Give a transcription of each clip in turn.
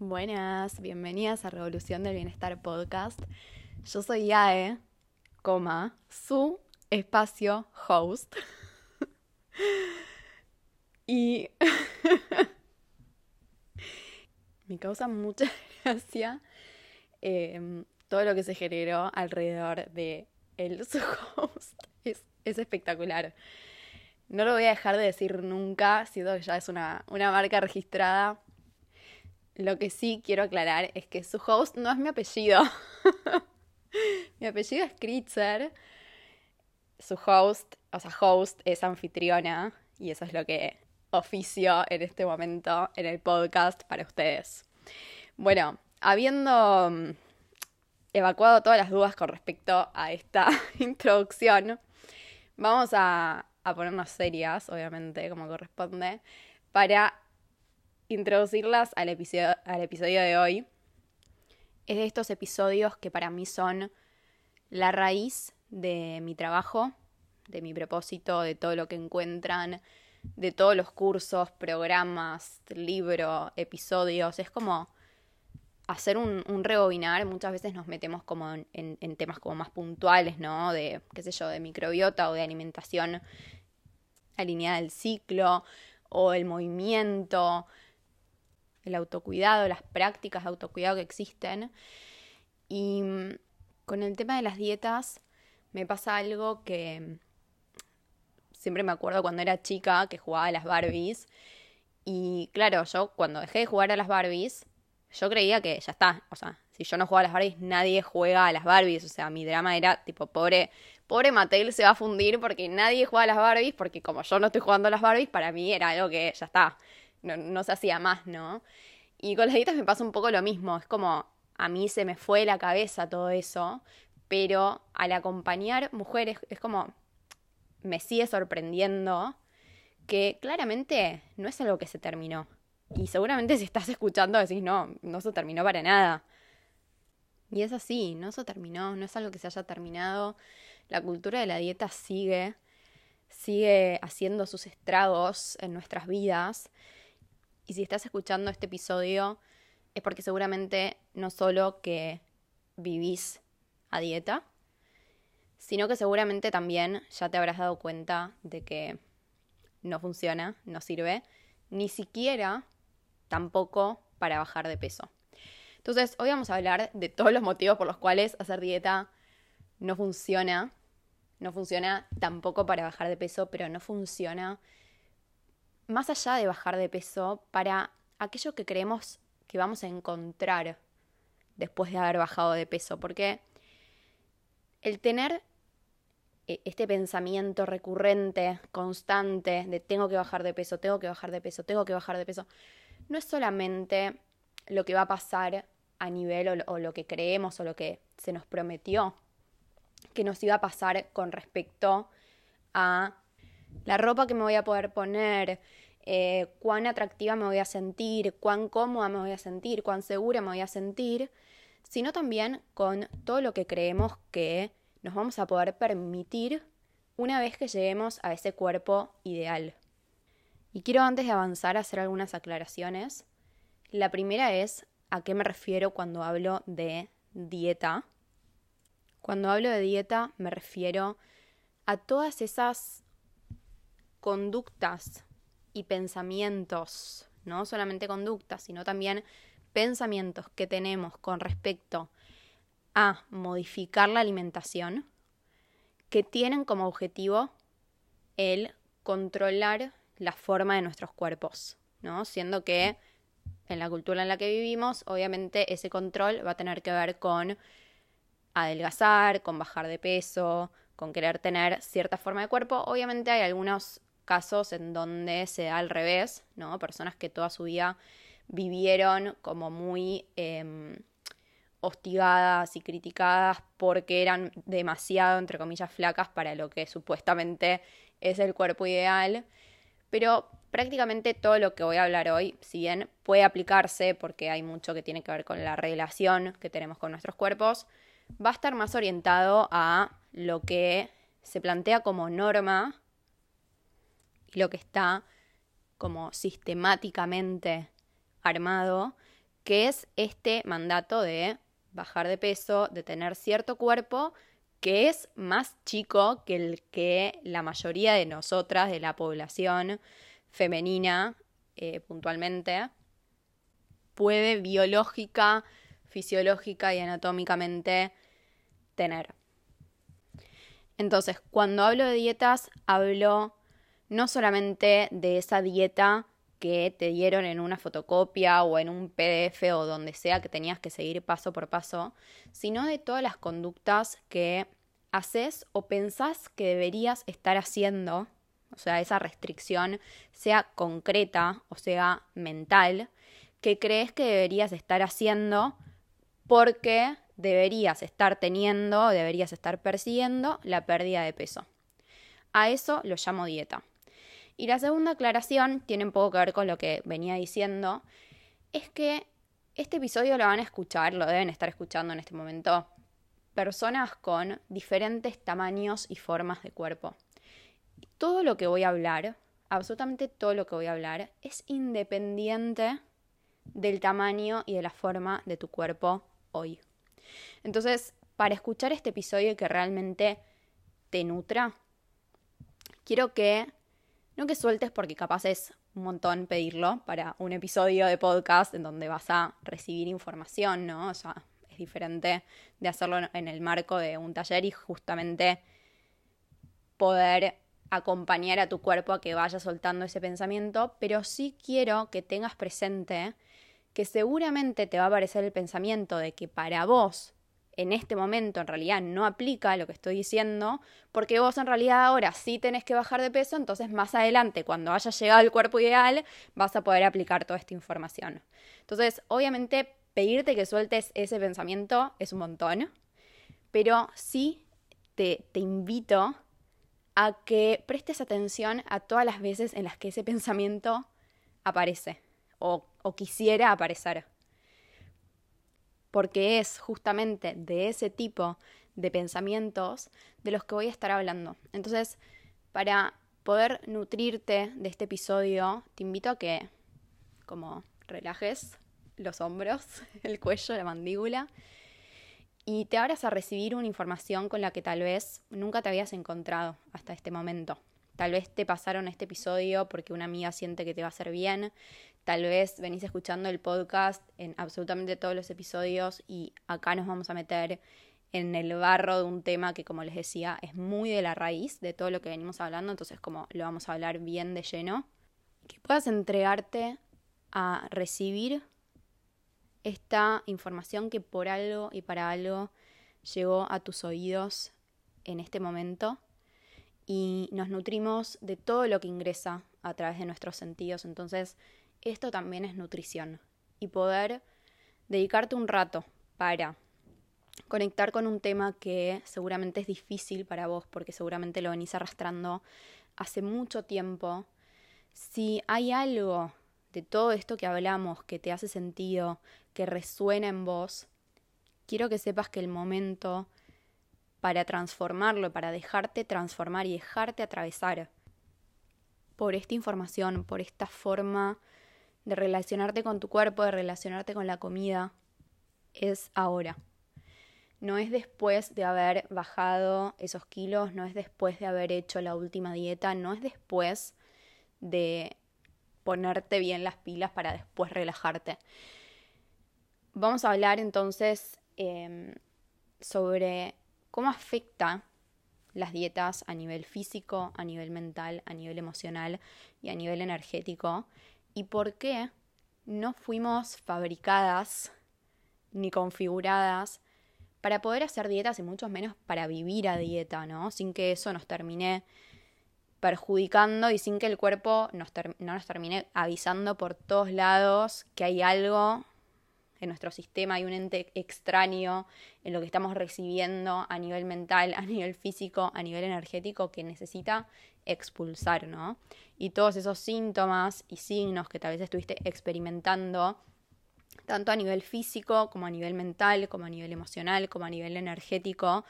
Buenas, bienvenidas a Revolución del Bienestar Podcast. Yo soy Yae, coma, su espacio host. y me causa mucha gracia em, todo lo que se generó alrededor de el su host. Es, es, espectacular. No lo voy a dejar de decir nunca, siendo que ya es una, una marca registrada lo que sí quiero aclarar es que su host no es mi apellido. mi apellido es Kritzer. Su host, o sea, host es anfitriona y eso es lo que oficio en este momento en el podcast para ustedes. Bueno, habiendo mm, evacuado todas las dudas con respecto a esta introducción, vamos a, a ponernos serias, obviamente, como corresponde, para introducirlas al episodio, al episodio de hoy. Es de estos episodios que para mí son la raíz de mi trabajo, de mi propósito, de todo lo que encuentran, de todos los cursos, programas, libros, episodios. Es como hacer un, un rebobinar. Muchas veces nos metemos como en, en, temas como más puntuales, ¿no? De, qué sé yo, de microbiota o de alimentación alineada al ciclo o el movimiento el autocuidado, las prácticas de autocuidado que existen. Y mm, con el tema de las dietas me pasa algo que siempre me acuerdo cuando era chica que jugaba a las Barbies. Y claro, yo cuando dejé de jugar a las Barbies, yo creía que ya está. O sea, si yo no juego a las Barbies, nadie juega a las Barbies. O sea, mi drama era tipo, pobre, pobre Mattel se va a fundir porque nadie juega a las Barbies, porque como yo no estoy jugando a las Barbies, para mí era algo que ya está no, se hacía más, ¿no? Y con las dietas me pasa un poco lo mismo, es como a mí se me fue la cabeza todo eso, pero al acompañar mujeres es como me sigue sorprendiendo que claramente no es algo que se terminó. Y seguramente si estás escuchando decís, no, no se terminó para nada. Y es así, no se terminó, no es algo que se haya terminado. La cultura de la dieta sigue, sigue haciendo sus estragos en nuestras vidas y si estás escuchando este episodio es porque seguramente no solo que vivís a dieta, sino que seguramente también ya te habrás dado cuenta de que no funciona, no sirve, ni siquiera tampoco para bajar de peso. Entonces, hoy vamos a hablar de todos los motivos por los cuales hacer dieta no funciona. No funciona tampoco para bajar de peso, pero no funciona más allá de bajar de peso, para aquello que creemos que vamos a encontrar después de haber bajado de peso, porque el tener e, este pensamiento recurrente, constante, de tengo que bajar de peso, tengo que bajar de peso, tengo que bajar de peso, no es solamente lo que va a pasar a nivel o, lo que creemos o lo que se nos prometió que nos iba a pasar con respecto a la ropa que me voy a poder poner, eh, cuán atractiva me voy a sentir, cuán cómoda me voy a sentir, cuán segura me voy a sentir, sino también con todo lo que creemos que nos vamos a poder permitir una vez que lleguemos a ese cuerpo ideal. Y quiero antes de avanzar hacer algunas aclaraciones. La primera es a qué me refiero cuando hablo de dieta. Cuando hablo de dieta me refiero a todas esas conductas y pensamientos, no solamente conductas, sino también pensamientos que tenemos con respecto a modificar la alimentación, que tienen como objetivo el controlar la forma de nuestros cuerpos, ¿no? Siendo que en la cultura en la que vivimos, obviamente ese control va a tener que ver con adelgazar, con bajar de peso, con querer tener cierta forma de cuerpo. Obviamente hay algunos casos en donde se da al revés, ¿no? Personas que toda su vida vivieron como muy em, hostigadas y criticadas porque eran demasiado, entre comillas, flacas para lo que supuestamente es el cuerpo ideal. Pero prácticamente todo lo que voy a hablar hoy, si bien puede aplicarse porque hay mucho que tiene que ver con la relación que tenemos con nuestros cuerpos, va a estar más orientado a lo que se plantea como norma y lo que está como sistemáticamente armado, que es este mandato de bajar de peso, de tener cierto cuerpo que es más chico que el que la mayoría de nosotras, de la población femenina, eh, puntualmente, puede biológica, fisiológica y anatómicamente tener. Entonces, cuando hablo de dietas, hablo no solamente de esa dieta que te dieron en una fotocopia o en un PDF o donde sea que tenías que seguir paso por paso, sino de todas las conductas que haces o pensás que deberías estar haciendo, o sea, esa restricción sea concreta o sea mental, que crees que deberías estar haciendo porque deberías estar teniendo, deberías estar persiguiendo la pérdida de peso. A eso lo llamo dieta. Y la segunda aclaración tiene un poco que ver con lo que venía diciendo, es que este episodio lo van a escuchar, lo deben estar escuchando en este momento, personas con diferentes tamaños y formas de cuerpo. Todo lo que voy a hablar, absolutamente todo lo que voy a hablar, es independiente del tamaño y de la forma de tu cuerpo hoy. Entonces, para escuchar este episodio que realmente te nutra, quiero que no que sueltes porque capaz es un montón pedirlo para un episodio de podcast en donde vas a recibir información, ¿no? O sea, es diferente de hacerlo en el marco de un taller y justamente poder acompañar a tu cuerpo a que vaya soltando ese pensamiento, pero sí quiero que tengas presente que seguramente te va a aparecer el pensamiento de que para vos en este momento en realidad no aplica lo que estoy diciendo, porque vos en realidad ahora sí tenés que bajar de peso, entonces más adelante, cuando hayas llegado al cuerpo ideal, vas a poder aplicar toda esta información. Entonces, obviamente, pedirte que sueltes ese pensamiento es un montón, pero sí te, te invito a que prestes atención a todas las veces en las que ese pensamiento aparece o, o quisiera aparecer porque es justamente de ese tipo de pensamientos de los que voy a estar hablando. Entonces, para poder nutrirte de este episodio, te invito a que como relajes los hombros, el cuello, la mandíbula y te abras a recibir una información con la que tal vez nunca te habías encontrado hasta este momento. Tal vez te pasaron este episodio porque una amiga siente que te va a hacer bien. Tal vez venís escuchando el podcast en absolutamente todos los episodios y acá nos vamos a meter en el barro de un tema que, como les decía, es muy de la raíz de todo lo que venimos hablando, entonces como lo vamos a hablar bien de lleno. Que puedas entregarte a recibir esta información que por algo y para algo llegó a tus oídos en este momento y nos nutrimos de todo lo que ingresa a través de nuestros sentidos. Entonces, esto también es nutrición y poder dedicarte un rato para conectar con un tema que seguramente es difícil para vos porque seguramente lo venís arrastrando hace mucho tiempo. Si hay algo de todo esto que hablamos que te hace sentido, que resuena en vos, quiero que sepas que el momento para transformarlo, para dejarte transformar y dejarte atravesar por esta información, por esta forma de relacionarte con tu cuerpo, de relacionarte con la comida, es ahora. No es después de haber bajado esos kilos, no es después de haber hecho la última dieta, no es después de ponerte bien las pilas para después relajarte. Vamos a hablar entonces em, sobre cómo afecta las dietas a nivel físico, a nivel mental, a nivel emocional y a nivel energético y por qué no fuimos fabricadas ni configuradas para poder hacer dietas y mucho menos para vivir a dieta, ¿no? Sin que eso nos termine perjudicando y sin que el cuerpo no nos termine avisando por todos lados que hay algo en nuestro sistema, hay un ente extraño en lo que estamos recibiendo a nivel mental, a nivel físico, a nivel energético que necesita expulsar, ¿no? Y todos esos síntomas y signos que tal vez estuviste experimentando, tanto a nivel físico como a nivel mental, como a nivel emocional, como a nivel energético,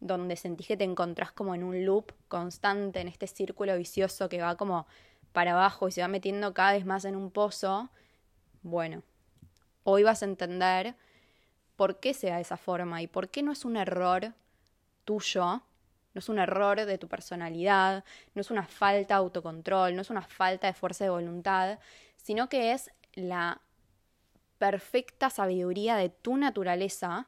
donde sentís que te encontrás como en un loop constante, en este círculo vicioso que va como para abajo y se va metiendo cada vez más en un pozo, bueno, hoy vas a entender por qué sea de esa forma y por qué no es un error tuyo, no es un error de tu personalidad, no es una falta de autocontrol, no es una falta de fuerza de voluntad, sino que es la perfecta sabiduría de tu naturaleza,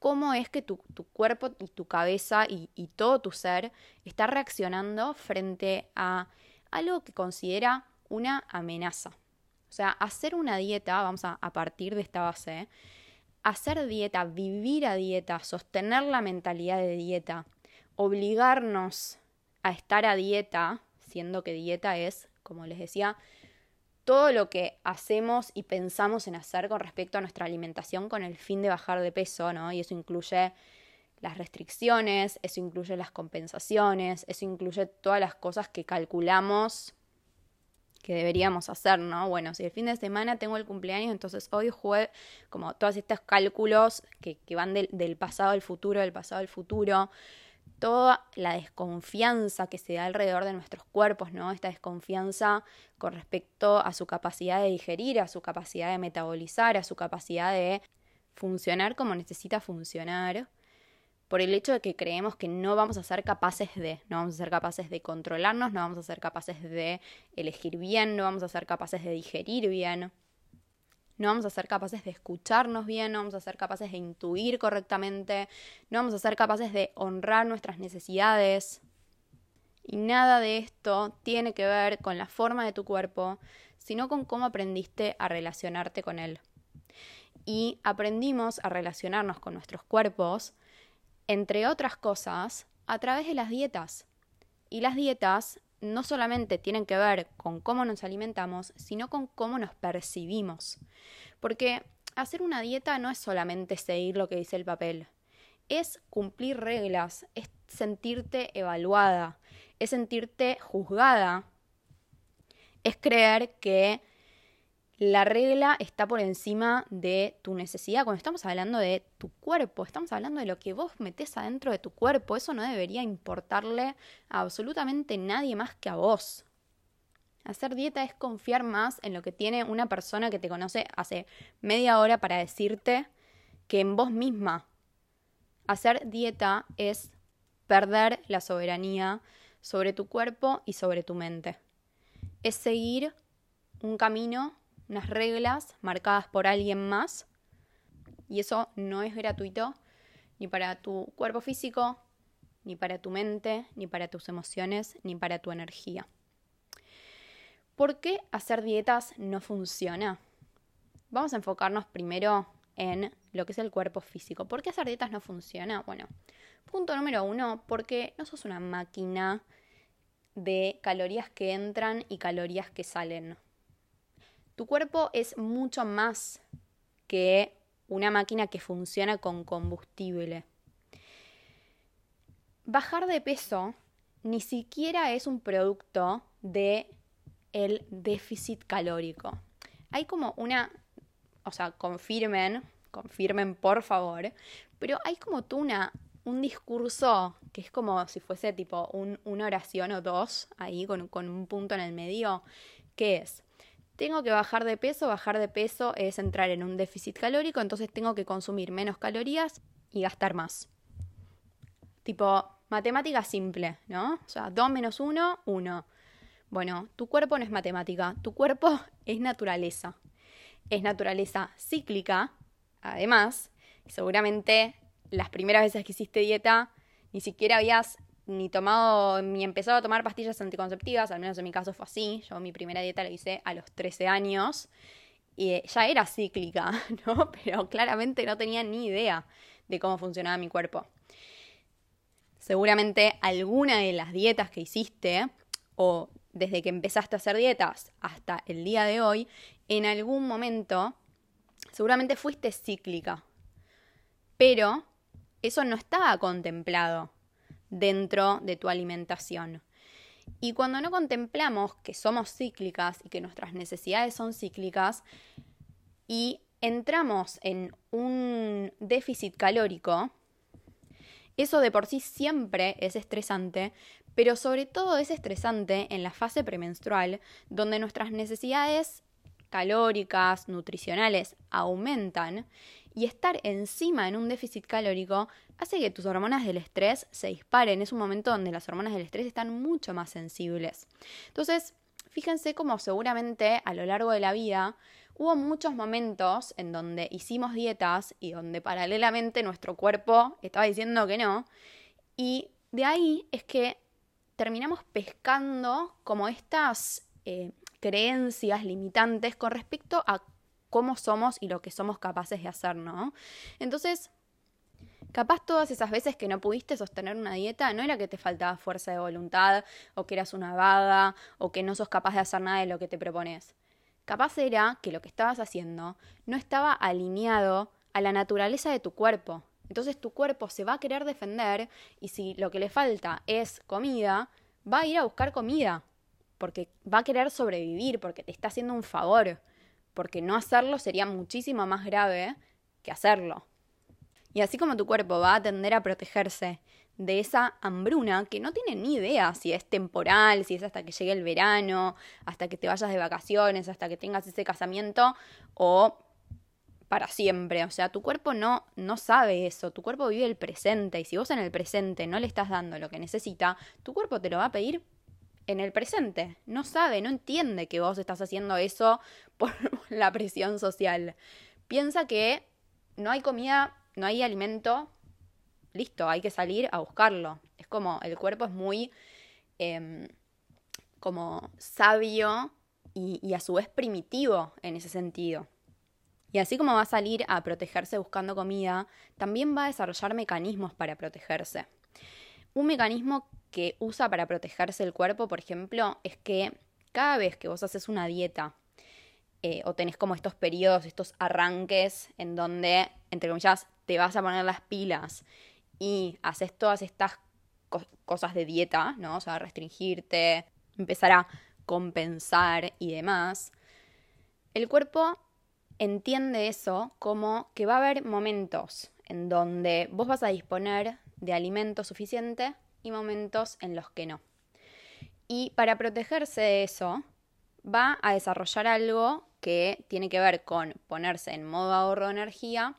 cómo es que tu, cuerpo y tu cabeza y, todo tu ser está reaccionando frente a algo que considera una amenaza. O sea, hacer una dieta, vamos a partir de esta base, hacer dieta, vivir a dieta, sostener la mentalidad de dieta, obligarnos a estar a dieta, siendo que dieta es, como les decía, todo lo que hacemos y pensamos en hacer con respecto a nuestra alimentación con el fin de bajar de peso, ¿no? Y eso incluye las restricciones, eso incluye las compensaciones, eso incluye todas las cosas que calculamos que deberíamos hacer, ¿no? Bueno, si el fin de semana tengo el cumpleaños, entonces hoy juegue como todos estos cálculos que, van del, del, pasado al futuro, del pasado al futuro, toda la desconfianza que se da alrededor de nuestros cuerpos, ¿no? Esta desconfianza con respecto a su capacidad de digerir, a su capacidad de metabolizar, a su capacidad de funcionar como necesita funcionar por el hecho de que creemos que no vamos a ser capaces de, no vamos a ser capaces de controlarnos, no vamos a ser capaces de elegir bien, no vamos a ser capaces de digerir bien, no vamos a ser capaces de escucharnos bien, no vamos a ser capaces de intuir correctamente, no vamos a ser capaces de honrar nuestras necesidades. Y nada de esto tiene que ver con la forma de tu cuerpo, sino con cómo aprendiste a relacionarte con él. Y aprendimos a relacionarnos con nuestros cuerpos entre otras cosas, a través de las dietas. Y las dietas no solamente tienen que ver con cómo nos alimentamos, sino con cómo nos percibimos. Porque hacer una dieta no es solamente seguir lo que dice el papel, es cumplir reglas, es sentirte evaluada, es sentirte juzgada, es creer que la regla está por encima de tu necesidad. Cuando estamos hablando de tu cuerpo, estamos hablando de lo que vos metés adentro de tu cuerpo. Eso no debería importarle a absolutamente nadie más que a vos. Hacer dieta es confiar más en lo que tiene una persona que te conoce hace media hora para decirte que en vos misma. Hacer dieta es perder la soberanía sobre tu cuerpo y sobre tu mente. Es seguir un camino unas reglas marcadas por alguien más y eso no es gratuito ni para tu cuerpo físico, ni para tu mente, ni para tus emociones, ni para tu energía. ¿Por qué hacer dietas no funciona? Vamos a enfocarnos primero en lo que es el cuerpo físico. ¿Por qué hacer dietas no funciona? Bueno, punto número uno, porque no sos una máquina de calorías que entran y calorías que salen. Tu cuerpo es mucho más que una máquina que funciona con combustible. Bajar de peso ni siquiera es un producto de el déficit calórico. Hay como una, o sea, confirmen, confirmen por favor, pero hay como tú una, un discurso que es como si fuese tipo una oración o dos ahí con, con un punto en el medio, que es, tengo que bajar de peso, bajar de peso es entrar en un déficit calórico, entonces tengo que consumir menos calorías y gastar más. Tipo, matemática simple, ¿no? O sea, 2 menos 1, 1. Bueno, tu cuerpo no es matemática, tu cuerpo es naturaleza. Es naturaleza cíclica, además, seguramente las primeras veces que hiciste dieta ni siquiera habías ni tomado, ni empezado a tomar pastillas anticonceptivas, al menos en mi caso fue así. Yo mi primera dieta la hice a los 13 años y eh, ya era cíclica, ¿no? Pero claramente no tenía ni idea de cómo funcionaba mi cuerpo. Seguramente alguna de las dietas que hiciste o desde que empezaste a hacer dietas hasta el día de hoy, en algún momento seguramente fuiste cíclica. Pero eso no estaba contemplado dentro de tu alimentación. Y cuando no contemplamos que somos cíclicas y que nuestras necesidades son cíclicas y entramos en un déficit calórico, eso de por sí siempre es estresante, pero sobre todo es estresante en la fase premenstrual, donde nuestras necesidades calóricas, nutricionales, aumentan y estar encima en un déficit calórico hace que tus hormonas del estrés se disparen. Es un momento donde las hormonas del estrés están mucho más sensibles. Entonces, fíjense cómo seguramente a lo largo de la vida hubo muchos momentos en donde hicimos dietas y donde paralelamente nuestro cuerpo estaba diciendo que no. Y de ahí es que terminamos pescando como estas eh, creencias limitantes con respecto a cómo somos y lo que somos capaces de hacer, ¿no? Entonces, capaz todas esas veces que no pudiste sostener una dieta no era que te faltaba fuerza de voluntad o que eras una vaga o que no sos capaz de hacer nada de lo que te propones. Capaz era que lo que estabas haciendo no estaba alineado a la naturaleza de tu cuerpo. Entonces tu cuerpo se va a querer defender y si lo que le falta es comida, va a ir a buscar comida porque va a querer sobrevivir, porque te está haciendo un favor porque no hacerlo sería muchísimo más grave que hacerlo. Y así como tu cuerpo va a tender a protegerse de esa hambruna que no tiene ni idea si es temporal, si es hasta que llegue el verano, hasta que te vayas de vacaciones, hasta que tengas ese casamiento o para siempre. O sea, tu cuerpo no, no sabe eso, tu cuerpo vive el presente y si vos en el presente no le estás dando lo que necesita, tu cuerpo te lo va a pedir en el presente. No sabe, no entiende que vos estás haciendo eso por la presión social. Piensa que no hay comida, no hay alimento, listo, hay que salir a buscarlo. Es como, el cuerpo es muy em, como sabio y, y a su vez primitivo en ese sentido. Y así como va a salir a protegerse buscando comida, también va a desarrollar mecanismos para protegerse. Un mecanismo que usa para protegerse el cuerpo, por ejemplo, es que cada vez que vos haces una dieta eh, o tenés como estos periodos, estos arranques en donde, entre comillas, te vas a poner las pilas y haces todas estas cosas de dieta, ¿no? O sea, restringirte, empezar a compensar y demás, el cuerpo entiende eso como que va a haber momentos en donde vos vas a disponer de alimento suficiente y momentos en los que no. Y para protegerse de eso, va a desarrollar algo que tiene que ver con ponerse en modo ahorro de energía,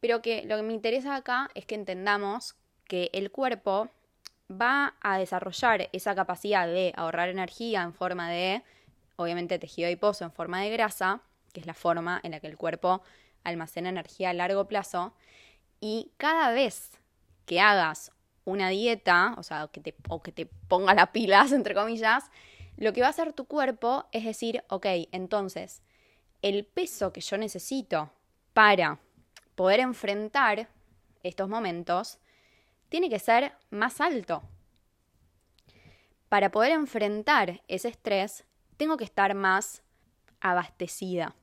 pero que lo que me interesa acá es que entendamos que el cuerpo va a desarrollar esa capacidad de ahorrar energía en forma de, obviamente, tejido adiposo en forma de grasa, que es la forma en la que el cuerpo almacena energía a largo plazo, y cada vez que hagas una dieta, o sea, que te, o que te ponga las pilas, entre comillas, lo que va a hacer tu cuerpo es decir, ok, entonces, el peso que yo necesito para poder enfrentar estos momentos tiene que ser más alto. Para poder enfrentar ese estrés, tengo que estar más abastecida.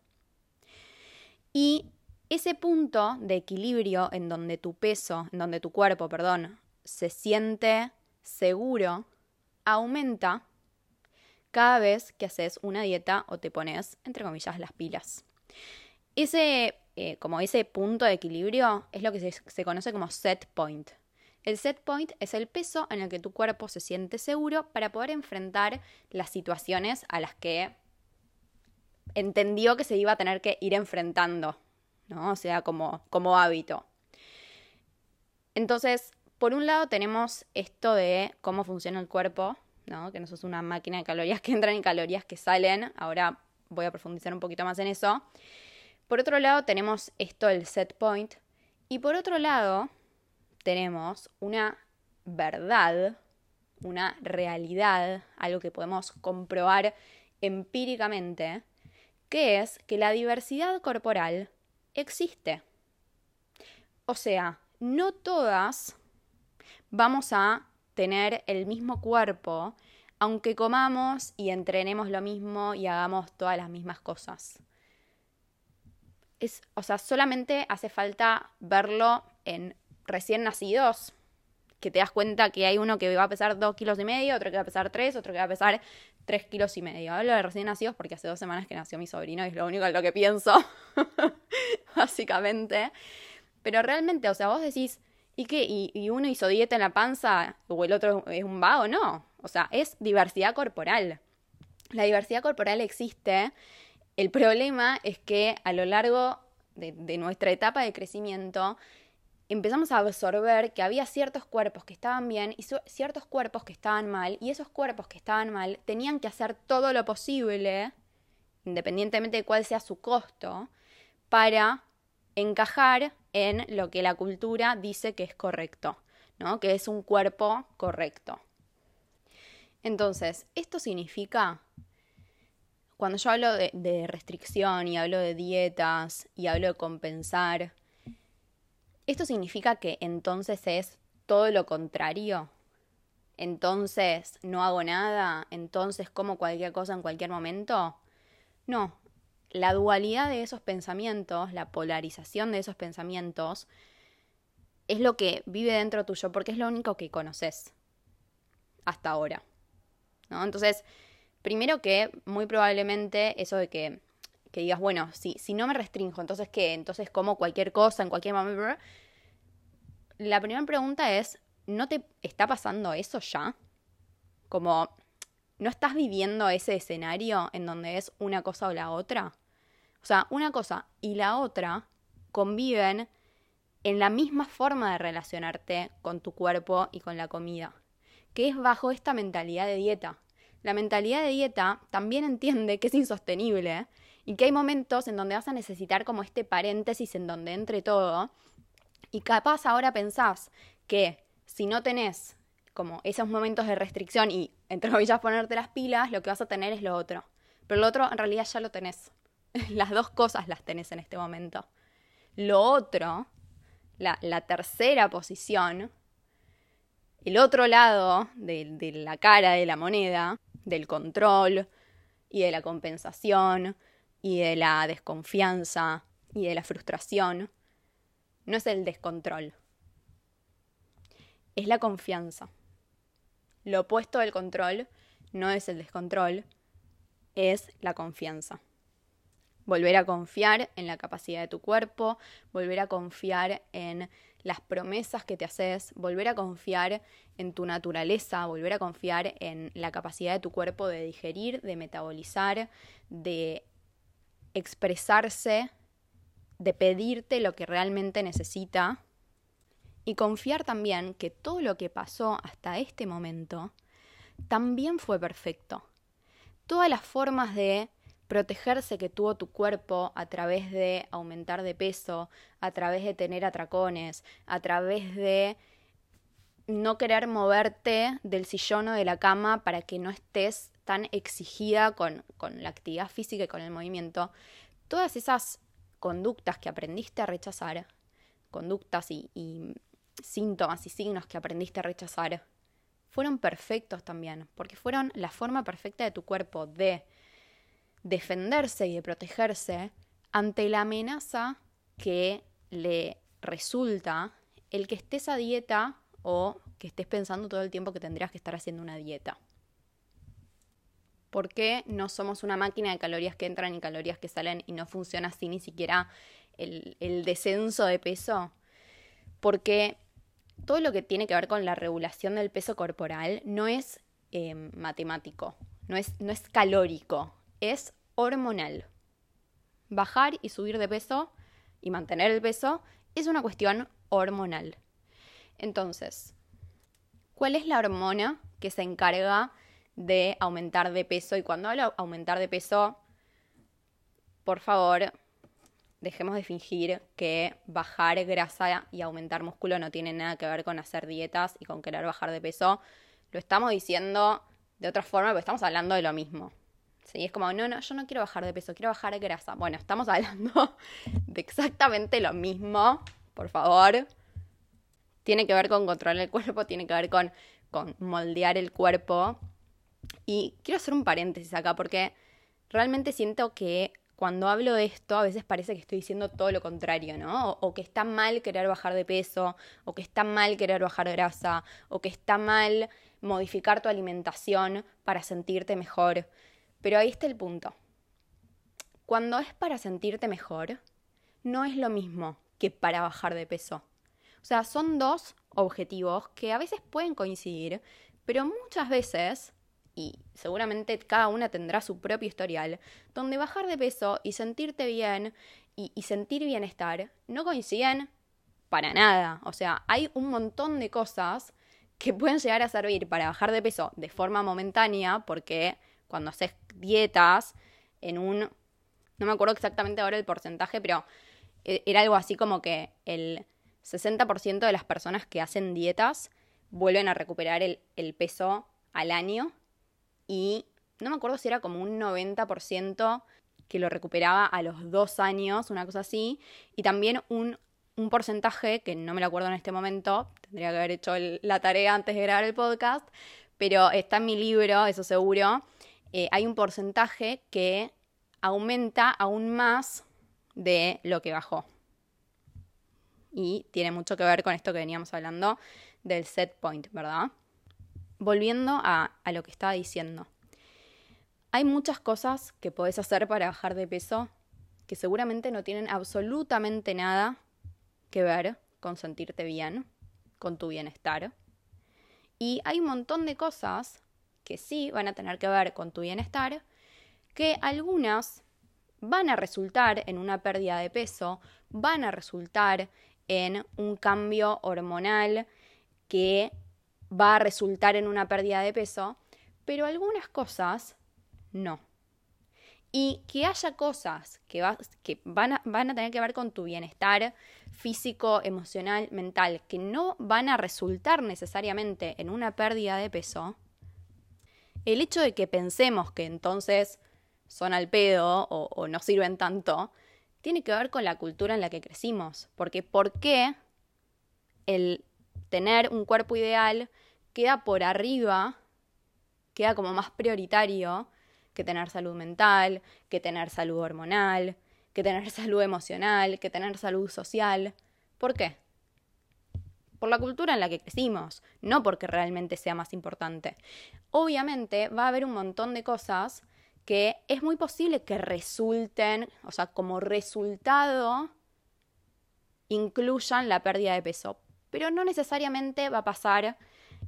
Y ese punto de equilibrio en donde tu peso, en donde tu cuerpo, perdón, se siente seguro, aumenta cada vez que haces una dieta o te pones, entre comillas, las pilas. Ese, eh, como ese punto de equilibrio es lo que se, se conoce como set point. El set point es el peso en el que tu cuerpo se siente seguro para poder enfrentar las situaciones a las que entendió que se iba a tener que ir enfrentando ¿no? O sea, como, como hábito. Entonces, por un lado tenemos esto de cómo funciona el cuerpo, ¿no? Que no sos una máquina de calorías que entran y calorías que salen. Ahora voy a profundizar un poquito más en eso. Por otro lado tenemos esto del set point. Y por otro lado tenemos una verdad, una realidad, algo que podemos comprobar empíricamente, que es que la diversidad corporal existe. O sea, no todas vamos a tener el mismo cuerpo, aunque comamos y entrenemos lo mismo y hagamos todas las mismas cosas. Es, o sea, solamente hace falta verlo en recién nacidos, que te das cuenta que hay uno que va a pesar dos kilos y medio, otro que va a pesar tres, otro que va a pesar tres kilos y medio. Hablo de recién nacidos porque hace dos semanas que nació mi sobrino y es lo único en lo que pienso, básicamente. Pero realmente, o sea, vos decís, ¿y? ¿Y, uno hizo dieta en la panza o el otro es un vago? No. O sea, es diversidad corporal. La diversidad corporal existe El problema es que a lo largo de, de nuestra etapa de crecimiento empezamos a absorber que había ciertos cuerpos que estaban bien y ciertos cuerpos que estaban mal, y esos cuerpos que estaban mal tenían que hacer todo lo posible, independientemente de cuál sea su costo, para encajar en lo que la cultura dice que es correcto, ¿no? Que es un cuerpo correcto. Entonces, esto significa, cuando yo hablo de, de restricción y hablo de dietas y hablo de compensar, esto significa que entonces es todo lo contrario. Entonces no hago nada, entonces como cualquier cosa en cualquier momento. No, la dualidad de esos pensamientos, la polarización de esos pensamientos, es lo que vive dentro tuyo porque es lo único que conoces hasta ahora. Entonces, primero que muy probablemente eso de que, que digas, bueno, si, si no me restringo, entonces ¿qué? Entonces como cualquier cosa en cualquier momento. La primera pregunta es, ¿no te está pasando eso ya? Como, ¿no estás viviendo ese escenario en donde es una cosa o la otra? O sea, una cosa y la otra conviven en la misma forma de relacionarte con tu cuerpo y con la comida, que es bajo esta mentalidad de dieta. La mentalidad de dieta también entiende que es insostenible y que hay momentos en donde vas a necesitar como este paréntesis en donde entre todo. Y capaz ahora pensás que si no tenés como esos momentos de restricción y entre comillas ponerte las pilas, lo que vas a tener es lo otro. Pero lo otro en realidad ya lo tenés. Las dos cosas las tenés en este momento. Lo otro, la, tercera posición, el otro lado de, de la cara de la moneda, del control y de la compensación y de la desconfianza y de la frustración, no es el descontrol, es la confianza. Lo opuesto del control no es el descontrol, es la confianza. Volver a confiar en la capacidad de tu cuerpo, volver a confiar en las promesas que te haces, volver a confiar en tu naturaleza, volver a confiar en la capacidad de tu cuerpo de digerir, de metabolizar, de expresarse, de pedirte lo que realmente necesita y confiar también que todo lo que pasó hasta este momento también fue perfecto. Todas las formas de protegerse que tuvo tu cuerpo a través de aumentar de peso, a través de tener atracones, a través de no querer moverte del sillón o de la cama para que no estés tan exigida con, con la actividad física y con el movimiento, todas esas conductas que aprendiste a rechazar, conductas y, y síntomas y signos que aprendiste a rechazar, fueron perfectos también, porque fueron la forma perfecta de tu cuerpo de defenderse y de protegerse ante la amenaza que le resulta el que estés a dieta o que estés pensando todo el tiempo que tendrías que estar haciendo una dieta. ¿Por qué no somos una máquina de calorías que entran y calorías que salen y no funciona así ni siquiera el, descenso de peso? Porque todo lo que tiene que ver con la regulación del peso corporal no es eh, matemático, no es, no es calórico, es hormonal. Bajar y subir de peso y mantener el peso es una cuestión hormonal. Entonces, ¿cuál es la hormona que se encarga de aumentar de peso? Y cuando hablo aumentar de peso, por favor, dejemos de fingir que bajar grasa y aumentar músculo no tiene nada que ver con hacer dietas y con querer bajar de peso. Lo estamos diciendo de otra forma, pero estamos hablando de lo mismo. Sí, es como, no, no, yo no quiero bajar de peso, quiero bajar grasa. Bueno, estamos hablando de exactamente lo mismo, por favor. Tiene que ver con controlar el cuerpo, tiene que ver con, con moldear el cuerpo. Y quiero hacer un paréntesis acá porque realmente siento que cuando hablo de esto a veces parece que estoy diciendo todo lo contrario, ¿no? O, o, que está mal querer bajar de peso, o que está mal querer bajar grasa, o que está mal modificar tu alimentación para sentirte mejor. Pero ahí está el punto. Cuando es para sentirte mejor, no es lo mismo que para bajar de peso. O sea, son dos objetivos que a veces pueden coincidir, pero muchas veces y seguramente cada una tendrá su propio historial, donde bajar de peso y sentirte bien y, sentir bienestar no coinciden para nada. O sea, hay un montón de cosas que pueden llegar a servir para bajar de peso de forma momentánea, porque cuando haces dietas en un, no me acuerdo exactamente ahora el porcentaje, pero e, era algo así como que el 60% de las personas que hacen dietas vuelven a recuperar el, el peso al año y no me acuerdo si era como un 90% que lo recuperaba a los dos años, una cosa así, y también un, un porcentaje, que no me lo acuerdo en este momento, tendría que haber hecho la tarea antes de grabar el podcast, pero está en mi libro, eso seguro, eh, hay un porcentaje que aumenta aún más de lo que bajó. Y tiene mucho que ver con esto que veníamos hablando del set point, ¿verdad? Volviendo a, a lo que estaba diciendo. Hay muchas cosas que podés hacer para bajar de peso que seguramente no tienen absolutamente nada que ver con sentirte bien, con tu bienestar. Y hay un montón de cosas que sí van a tener que ver con tu bienestar, que algunas van a resultar en una pérdida de peso, van a resultar en un cambio hormonal que va a resultar en una pérdida de peso, pero algunas cosas no. Y que haya cosas que, van a tener que ver con tu bienestar físico, emocional, mental, que no van a resultar necesariamente en una pérdida de peso, el hecho de que pensemos que entonces son al pedo o, o, no sirven tanto, tiene que ver con la cultura en la que crecimos. Porque ¿por qué el tener un cuerpo ideal queda por arriba, queda como más prioritario que tener salud mental, que tener salud hormonal, que tener salud emocional, que tener salud social. ¿Por qué? Por la cultura en la que crecimos, no porque realmente sea más importante. Obviamente va a haber un montón de cosas que es muy posible que resulten, o sea, como resultado, incluyan la pérdida de peso, pero no necesariamente va a pasar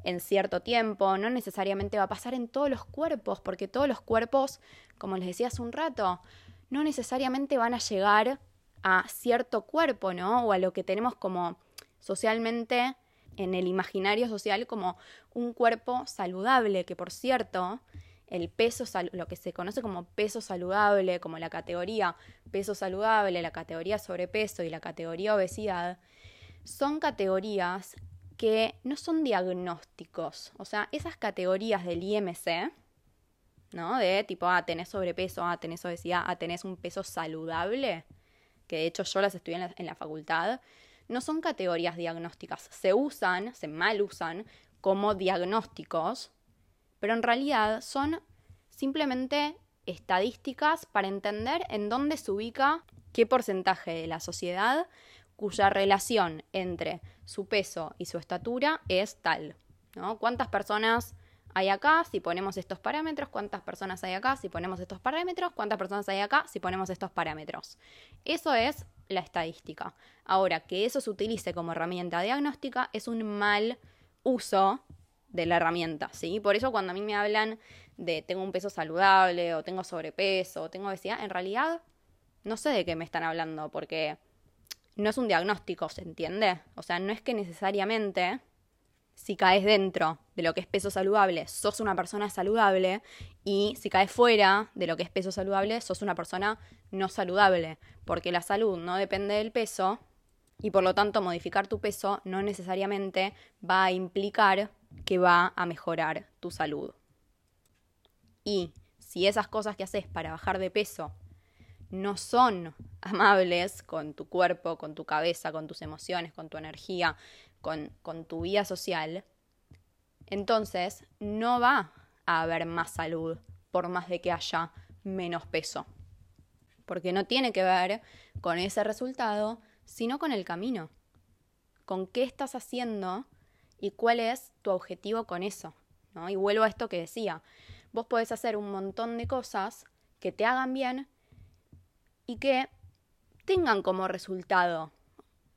en cierto tiempo, no necesariamente va a pasar en todos los cuerpos, porque todos los cuerpos, como les decía hace un rato, no necesariamente van a llegar a cierto cuerpo, ¿no? O a lo que tenemos como socialmente en el imaginario social como un cuerpo saludable, que por cierto, el peso, lo que se conoce como peso saludable, como la categoría peso saludable, la categoría sobrepeso y la categoría obesidad, son categorías que no son diagnósticos. O sea, esas categorías del IMC, ¿no? De tipo, ah, tenés sobrepeso, ah, tenés obesidad, ah, tenés un peso saludable, que de hecho yo las estudié en la, en la facultad, no son categorías diagnósticas. Se usan, se mal usan como diagnósticos, pero en realidad son simplemente estadísticas para entender en dónde se ubica qué porcentaje de la sociedad cuya relación entre su peso y su estatura es tal. ¿no? ¿Cuántas personas hay acá si ponemos estos parámetros? ¿Cuántas personas hay acá si ponemos estos parámetros? ¿Cuántas personas hay acá si ponemos estos parámetros? Eso es la estadística. Ahora, que eso se utilice como herramienta diagnóstica es un mal uso de la herramienta, ¿sí? Por eso cuando a mí me hablan de tengo un peso saludable o tengo sobrepeso o tengo obesidad, en realidad no sé de qué me están hablando porque no es un diagnóstico, ¿se entiende? O sea, no es que necesariamente si caes dentro de lo que es peso saludable, sos una persona saludable y si caes fuera de lo que es peso saludable, sos una persona no saludable, porque la salud no depende del peso y por lo tanto modificar tu peso no necesariamente va a implicar que va a mejorar tu salud. Y si esas cosas que haces para bajar de peso no son amables con tu cuerpo, con tu cabeza, con tus emociones, con tu energía, con, tu vida social, entonces no va a haber más salud por más de que haya menos peso. Porque no tiene que ver con ese resultado, sino con el camino. Con qué estás haciendo y cuál es tu objetivo con eso. ¿no? Y vuelvo a esto que decía. Vos podés hacer un montón de cosas que te hagan bien y que tengan como resultado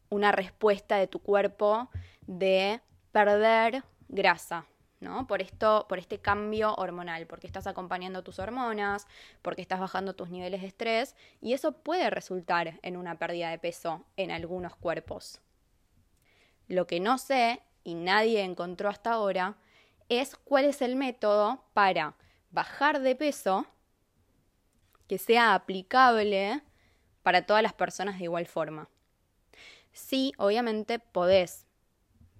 una respuesta de tu cuerpo de perder grasa, ¿no? Por esto, por este cambio hormonal, porque estás acompañando tus hormonas, porque estás bajando tus niveles de estrés, y eso puede resultar en una pérdida de peso en algunos cuerpos. Lo que no sé, y nadie encontró hasta ahora, es cuál es el método para bajar de peso que sea aplicable para todas las personas de igual forma. Sí, obviamente podés,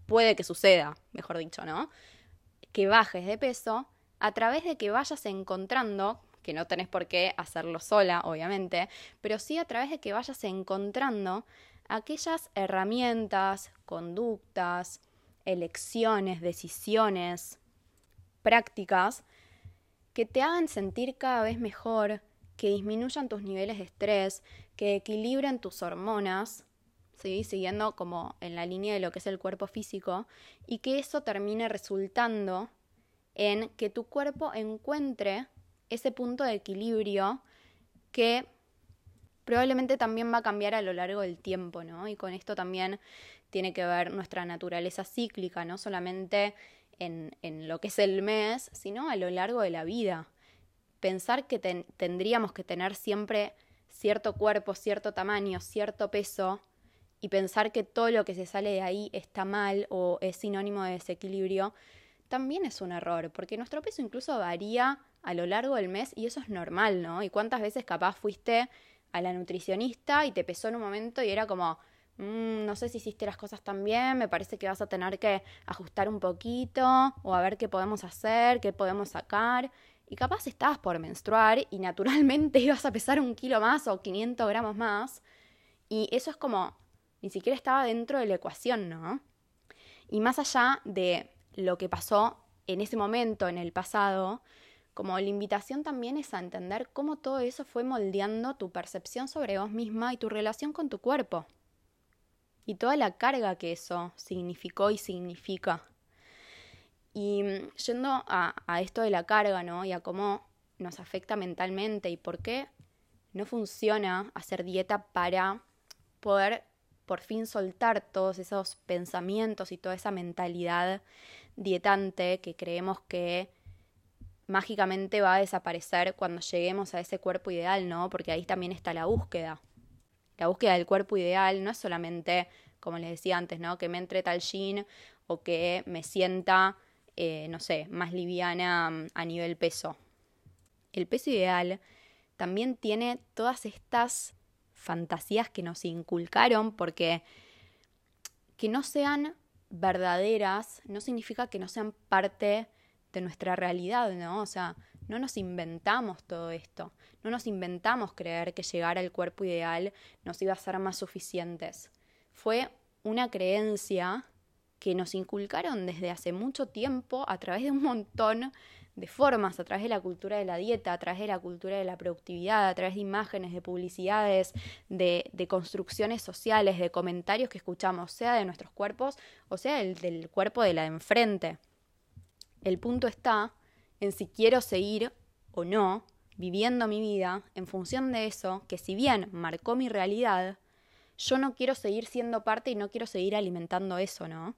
puede que suceda, mejor dicho, ¿no? Que bajes de peso a través de que vayas encontrando, que no tenés por qué hacerlo sola, obviamente, pero sí a través de que vayas encontrando aquellas herramientas, conductas, elecciones, decisiones, prácticas que te hagan sentir cada vez mejor, que disminuyan tus niveles de estrés, que equilibren tus hormonas, ¿sí? siguiendo como en la línea de lo que es el cuerpo físico, y que eso termine resultando en que tu cuerpo encuentre ese punto de equilibrio que probablemente también va a cambiar a lo largo del tiempo, ¿no? Y con esto también tiene que ver nuestra naturaleza cíclica, no solamente en, lo que es el mes, sino a lo largo de la vida. Pensar que tendríamos que tener siempre cierto cuerpo, cierto tamaño, cierto peso, y pensar que todo lo que se sale de ahí está mal o es sinónimo de desequilibrio, también es un error, porque nuestro peso incluso varía a lo largo del mes y eso es normal, ¿no? Y cuántas veces capaz fuiste a la nutricionista y te pesó en un momento y era como, Mm, no sé si hiciste las cosas tan bien, me parece que vas a tener que ajustar un poquito o a ver qué podemos hacer, qué podemos sacar. Y capaz estabas por menstruar y naturalmente ibas a pesar un kilo más o 500 gramos más. Y eso es como, ni siquiera estaba dentro de la ecuación, ¿no? Y más allá de lo que pasó en ese momento, en el pasado, como la invitación también es a entender cómo todo eso fue moldeando tu percepción sobre vos misma y tu relación con tu cuerpo y toda la carga que eso significó y significa. Y mm, yendo a, esto de la carga, ¿no? Y a cómo nos afecta mentalmente y por qué no funciona hacer dieta para poder por fin soltar todos esos pensamientos y toda esa mentalidad dietante que creemos que mágicamente va a desaparecer cuando lleguemos a ese cuerpo ideal, ¿no? Porque ahí también está la búsqueda. La búsqueda del cuerpo ideal no es solamente, como les decía antes, ¿no? Que me entre tal jean o que me sienta, eh, no sé, más liviana mm, a nivel peso. El peso ideal también tiene todas estas fantasías que nos inculcaron porque que no sean verdaderas no significa que no sean parte de nuestra realidad, ¿no? O sea, no nos inventamos todo esto, no nos inventamos creer que llegar al cuerpo ideal nos iba a ser más suficientes. Fue una creencia que nos inculcaron desde hace mucho tiempo a través de un montón de formas, a través de la cultura de la dieta, a través de la cultura de la productividad, a través de imágenes, de publicidades, de, de construcciones sociales, de comentarios que escuchamos, sea de nuestros cuerpos o sea del, del cuerpo de la enfrente. El punto está en si quiero seguir o no viviendo mi vida en función de eso, que si bien marcó mi realidad, yo no quiero seguir siendo parte y no quiero seguir alimentando eso, ¿no?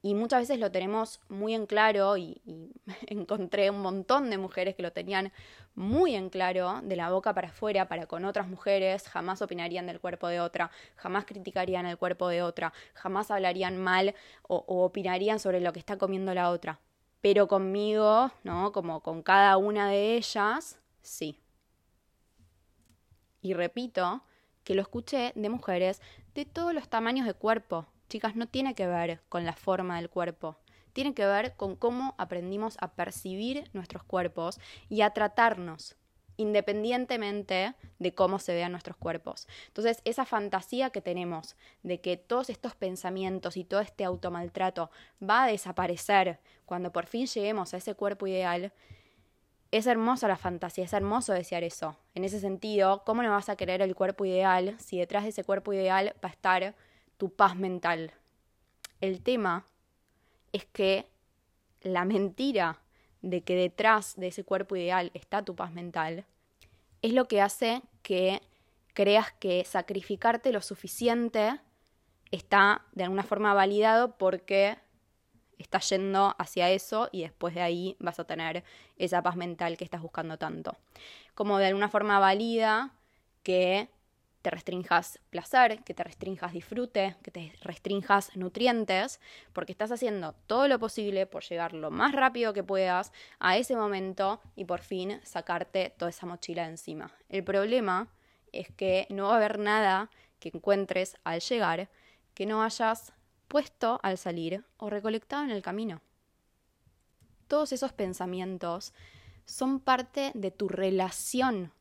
Y muchas veces lo tenemos muy en claro y, encontré un montón de mujeres que lo tenían muy en claro de la boca para afuera para con otras mujeres, jamás opinarían del cuerpo de otra, jamás criticarían el cuerpo de otra, jamás hablarían mal o, o opinarían sobre lo que está comiendo la otra pero conmigo, ¿no? Como con cada una de ellas, sí. Y repito que lo escuché de mujeres de todos los tamaños de cuerpo. Chicas, no tiene que ver con la forma del cuerpo. Tiene que ver con cómo aprendimos a percibir nuestros cuerpos y a tratarnos independientemente de cómo se vean nuestros cuerpos. Entonces, esa fantasía que tenemos de que todos estos pensamientos y todo este automaltrato va a desaparecer cuando por fin lleguemos a ese cuerpo ideal, es hermosa la fantasía, es hermoso desear eso. En ese sentido, ¿cómo no vas a querer el cuerpo ideal si detrás de ese cuerpo ideal va a estar tu paz mental? El tema es que la mentira de que detrás de ese cuerpo ideal está tu paz mental, es lo que hace que creas que sacrificarte lo suficiente está de alguna forma validado porque está yendo hacia eso y después de ahí vas a tener esa paz mental que estás buscando tanto. Como de alguna forma valida que te restrinjas placer, que te restrinjas disfrute, que te restrinjas nutrientes, porque estás haciendo todo lo posible por llegar lo más rápido que puedas a ese momento y por fin sacarte toda esa mochila encima. El problema es que no va a haber nada que encuentres al llegar que no hayas puesto al salir o recolectado en el camino. Todos esos pensamientos son parte de tu relación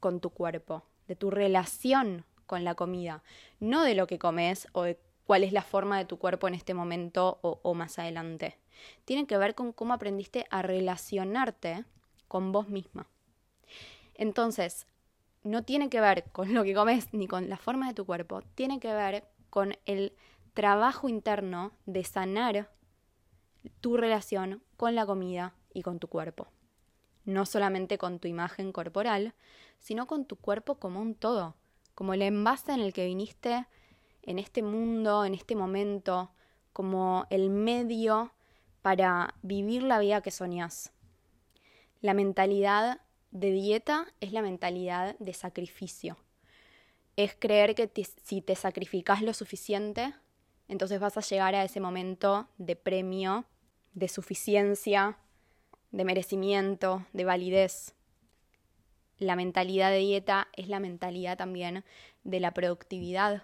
con tu cuerpo, de tu relación con la comida, no de lo que comes o de cuál es la forma de tu cuerpo en este momento o, más adelante. Tiene que ver con cómo aprendiste a relacionarte con vos misma. Entonces, no tiene que ver con lo que comes ni con la forma de tu cuerpo, tiene que ver con el trabajo interno de sanar tu relación con la comida y con tu cuerpo. No solamente con tu imagen corporal, sino con tu cuerpo como un todo, como el envase en el que viniste en este mundo, en este momento, como el medio para vivir la vida que soñás. La mentalidad de dieta es la mentalidad de sacrificio. Es creer que si te sacrificas lo suficiente, entonces vas a llegar a ese momento de premio, de suficiencia, de merecimiento, de validez. La mentalidad de dieta es la mentalidad también de la productividad.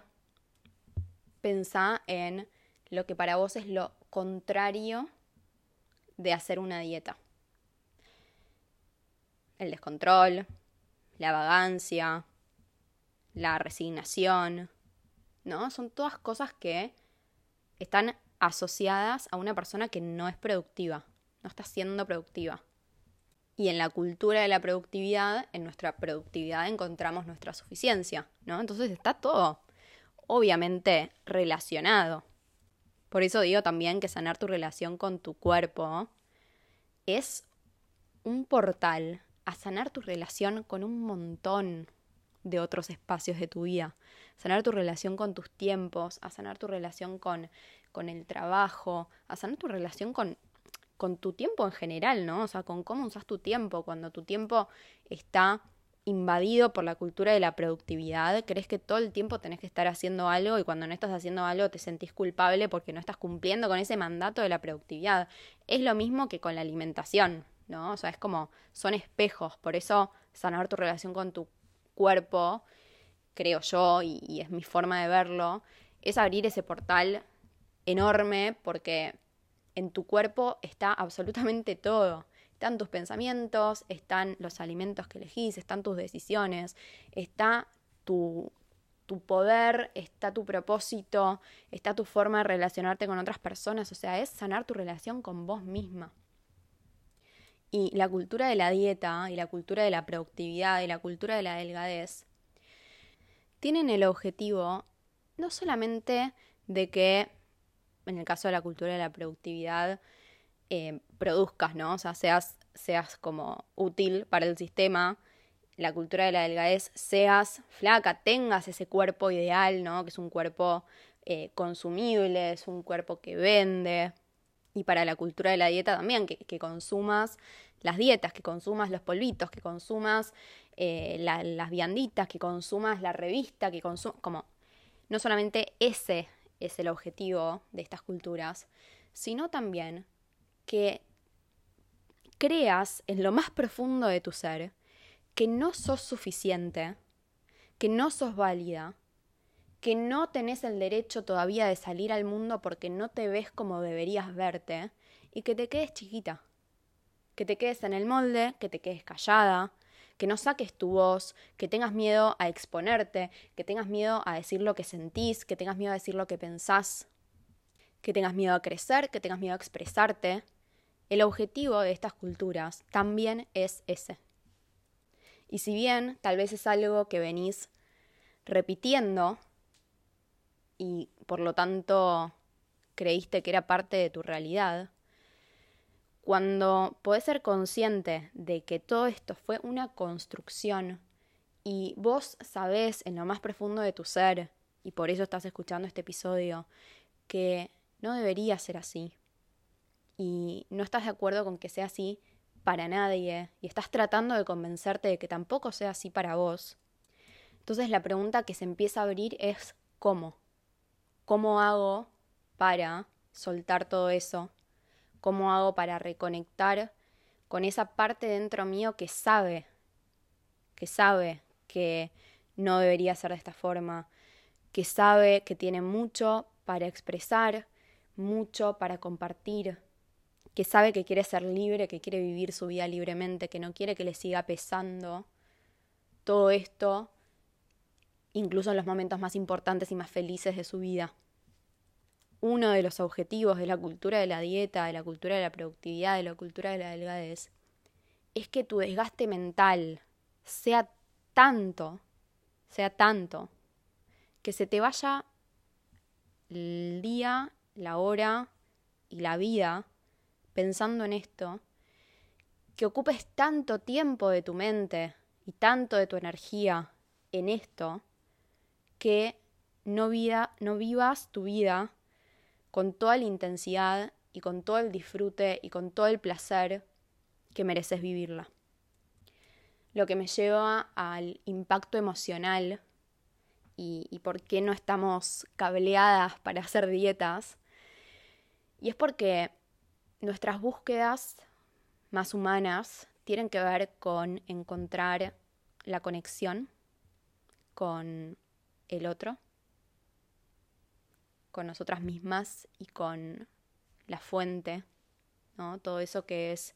Pensá en lo que para vos es lo contrario de hacer una dieta el descontrol, la vagancia, la resignación, ¿no? Son todas cosas que están asociadas a una persona que no es productiva, no está siendo productiva. Y en la cultura de la productividad, en nuestra productividad encontramos nuestra suficiencia, ¿no? Entonces está todo obviamente relacionado. Por eso digo también que sanar tu relación con tu cuerpo es un portal a sanar tu relación con un montón de otros espacios de tu vida, sanar tu relación con tus tiempos, a sanar tu relación con, con el trabajo, a sanar tu relación con, con tu tiempo en general, ¿no? O sea, con cómo usas tu tiempo, cuando tu tiempo está invadido por la cultura de la productividad, crees que todo el tiempo tenés que estar haciendo algo y cuando no estás haciendo algo te sentís culpable porque no estás cumpliendo con ese mandato de la productividad. Es lo mismo que con la alimentación, ¿no? O sea, es como, son espejos, por eso sanar tu relación con tu cuerpo, creo yo, y, es mi forma de verlo, es abrir ese portal enorme porque en tu cuerpo está absolutamente todo. Están tus pensamientos, están los alimentos que elegís, están tus decisiones, está tu, tu poder, está tu propósito, está tu forma de relacionarte con otras personas. O sea, es sanar tu relación con vos misma. Y la cultura de la dieta y la cultura de la productividad y la cultura de la delgadez tienen el objetivo no solamente de que, en el caso de la cultura de la productividad, eh, produzcas, ¿no? O sea, seas, seas como útil para el sistema, la cultura de la delgadez, seas flaca, tengas ese cuerpo ideal, ¿no? Que es un cuerpo eh, consumible, es un cuerpo que vende, y para la cultura de la dieta también, que, consumas las dietas, que consumas los polvitos, que consumas eh, las vianditas, que consumas la revista, que consumas, como, no solamente ese es el objetivo de estas culturas, sino también que creas en lo más profundo de tu ser que no sos suficiente, que no sos válida, que no tenés el derecho todavía de salir al mundo porque no te ves como deberías verte y que te quedes chiquita, que te quedes en el molde, que te quedes callada, que no saques tu voz, que tengas miedo a exponerte, que tengas miedo a decir lo que sentís, que tengas miedo a decir lo que pensás, que tengas miedo a crecer, que tengas miedo a expresarte. El objetivo de estas culturas también es ese. Y si bien tal vez es algo que venís repitiendo y por lo tanto creíste que era parte de tu realidad, cuando podés ser consciente de que todo esto fue una construcción y vos sabés en lo más profundo de tu ser, y por eso estás escuchando este episodio, que no debería ser así, y no estás de acuerdo con que sea así para nadie y estás tratando de convencerte de que tampoco sea así para vos, entonces la pregunta que se empieza a abrir es ¿cómo? ¿Cómo hago para soltar todo eso? ¿Cómo hago para reconectar con esa parte dentro mío que sabe, que sabe que no debería ser de esta forma, que sabe que tiene mucho para expresar, mucho para compartir, que sabe que quiere ser libre, que quiere vivir su vida libremente, que no quiere que le siga pesando todo esto, incluso en los momentos más importantes y más felices de su vida. Uno de los objetivos de la cultura de la dieta, de la cultura de la productividad, de la cultura de la delgadez, es que tu desgaste mental sea tanto, sea tanto, que se te vaya el día, la hora y la vida pensando en esto, que ocupes tanto tiempo de tu mente y tanto de tu energía en esto, que no, vida, no vivas tu vida con toda la intensidad y con todo el disfrute y con todo el placer que mereces vivirla. Lo que me lleva al impacto emocional y, por qué no estamos cableadas para hacer dietas. Y es porque nuestras búsquedas más humanas tienen que ver con encontrar la conexión con el otro, con nosotras mismas y con la fuente, ¿no? Todo eso que es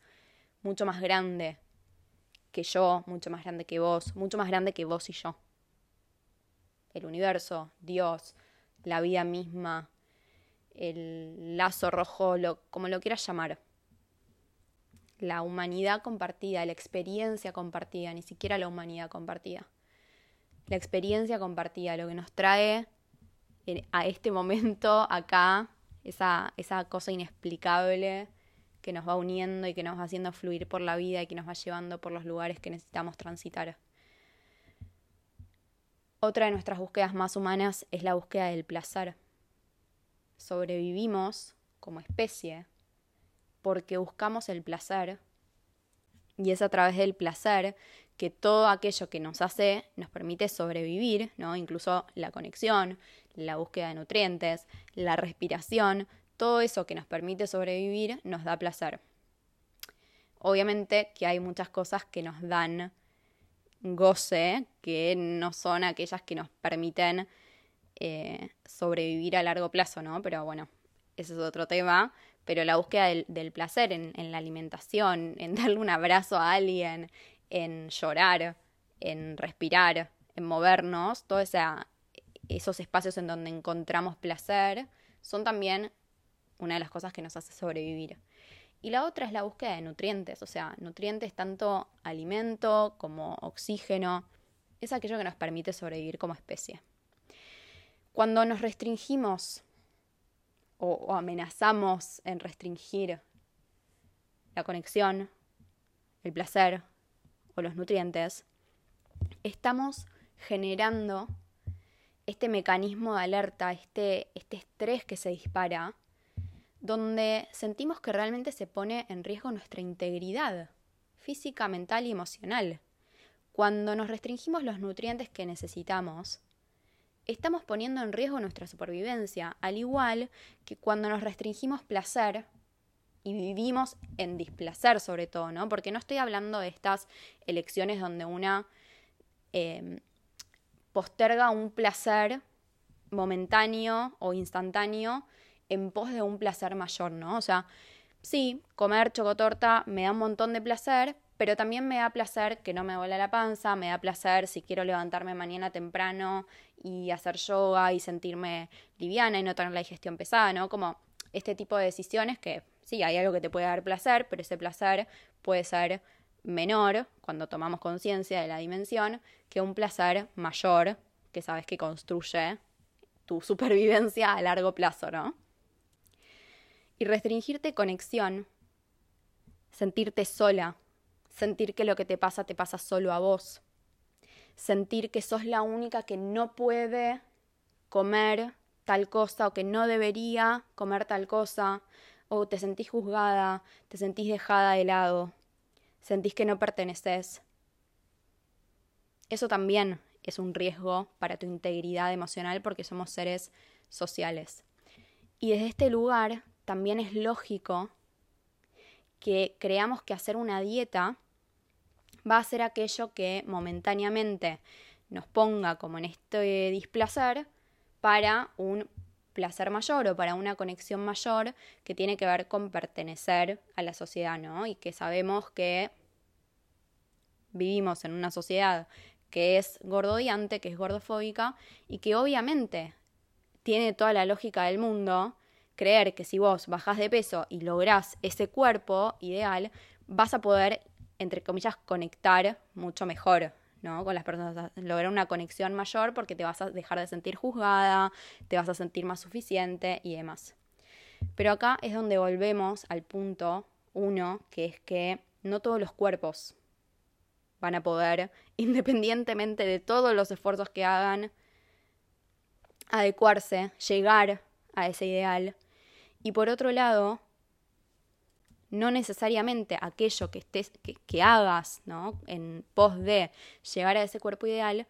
mucho más grande que yo, mucho más grande que vos, mucho más grande que vos y yo. El universo, Dios, la vida misma, el lazo rojo, lo, como lo quieras llamar. La humanidad compartida, la experiencia compartida, ni siquiera la humanidad compartida. La experiencia compartida, lo que nos trae a este momento acá, esa, esa cosa inexplicable que nos va uniendo y que nos va haciendo fluir por la vida y que nos va llevando por los lugares que necesitamos transitar. Otra de nuestras búsquedas más humanas es la búsqueda del placer sobrevivimos como especie porque buscamos el placer y es a través del placer que todo aquello que nos hace nos permite sobrevivir, ¿no? Incluso la conexión, la búsqueda de nutrientes, la respiración, todo eso que nos permite sobrevivir nos da placer. Obviamente que hay muchas cosas que nos dan goce, que no son aquellas que nos permiten eh, sobrevivir a largo plazo, ¿no? Pero bueno, ese es otro tema. Pero la búsqueda del, placer en, la alimentación, en darle un abrazo a alguien, en llorar, en respirar, en movernos, todos esos espacios en donde encontramos placer, son también una de las cosas que nos hace sobrevivir. Y la otra es la búsqueda de nutrientes, o sea, nutrientes tanto alimento como oxígeno, es aquello que nos permite sobrevivir como especie. Cuando nos restringimos o, amenazamos en restringir la conexión, el placer o los nutrientes, estamos generando este mecanismo de alerta, este, este estrés que se dispara, donde sentimos que realmente se pone en riesgo nuestra integridad física, mental y emocional. Cuando nos restringimos los nutrientes que necesitamos, estamos poniendo en riesgo nuestra supervivencia, al igual que cuando nos restringimos placer y vivimos en displacer sobre todo, ¿no? Porque no estoy hablando de estas elecciones donde una em, posterga un placer momentáneo o instantáneo en pos de un placer mayor, ¿no? O sea, sí, comer chocotorta me da un montón de placer, pero también me da placer que no me duele la panza, me da placer si quiero levantarme mañana temprano y hacer yoga y sentirme liviana y no tener la digestión pesada, ¿no? Como este tipo de decisiones que sí, hay algo que te puede dar placer, pero ese placer puede ser menor cuando tomamos conciencia de la dimensión que un placer mayor que sabes que construye tu supervivencia a largo plazo, ¿no? Y restringirte conexión, sentirte sola, sentir que lo que te pasa te pasa solo a vos, sentir que sos la única que no puede comer tal cosa o que no debería comer tal cosa o te sentís juzgada, te sentís dejada de lado, sentís que no perteneces. Eso también es un riesgo para tu integridad emocional porque somos seres sociales. Y desde este lugar también es lógico que creamos que hacer una dieta va a ser aquello que momentáneamente nos ponga como en este displacer para un placer mayor o para una conexión mayor que tiene que ver con pertenecer a la sociedad, ¿no? Y que sabemos que vivimos en una sociedad que es gordodiante, que es gordofóbica y que obviamente tiene toda la lógica del mundo creer que si vos bajás de peso y lográs ese cuerpo ideal, vas a poder, entre comillas, conectar mucho mejor ¿no? Con las personas, lograr una conexión mayor porque te vas a dejar de sentir juzgada, te vas a sentir más suficiente y demás. Pero acá es donde volvemos al punto uno, que es que no todos los cuerpos van a poder, independientemente de todos los esfuerzos que hagan, adecuarse, llegar a ese ideal. Y por otro lado, no necesariamente aquello que, estés, que, hagas ¿no? en pos de llegar a ese cuerpo ideal,